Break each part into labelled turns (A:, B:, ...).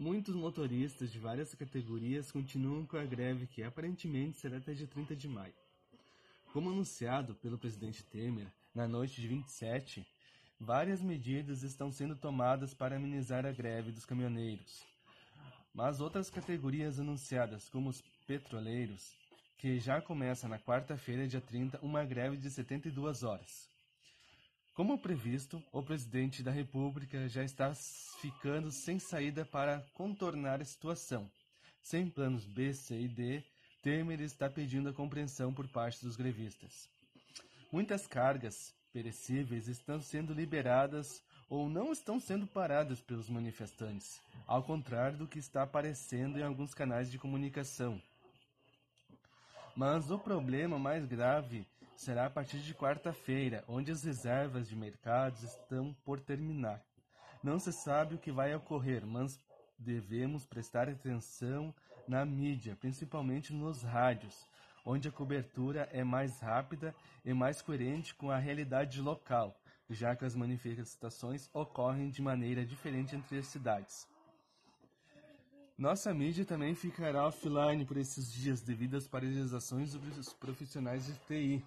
A: muitos motoristas de várias categorias continuam com a greve que aparentemente será até dia 30 de maio. Como anunciado pelo presidente Temer na noite de 27, várias medidas estão sendo tomadas para amenizar a greve dos caminhoneiros. Mas outras categorias anunciadas, como os petroleiros, que já começa na quarta-feira, dia 30, uma greve de 72 horas. Como previsto, o presidente da República já está ficando sem saída para contornar a situação. Sem planos B, C e D, Temer está pedindo a compreensão por parte dos grevistas. Muitas cargas perecíveis estão sendo liberadas ou não estão sendo paradas pelos manifestantes, ao contrário do que está aparecendo em alguns canais de comunicação. Mas o problema mais grave será a partir de quarta-feira, onde as reservas de mercados estão por terminar. Não se sabe o que vai ocorrer, mas devemos prestar atenção na mídia, principalmente nos rádios, onde a cobertura é mais rápida e mais coerente com a realidade local, já que as manifestações ocorrem de maneira diferente entre as cidades. Nossa mídia também ficará offline por esses dias devido às paralisações dos profissionais de TI.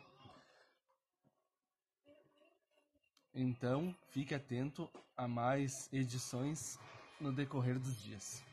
A: Então, fique atento a mais edições no decorrer dos dias.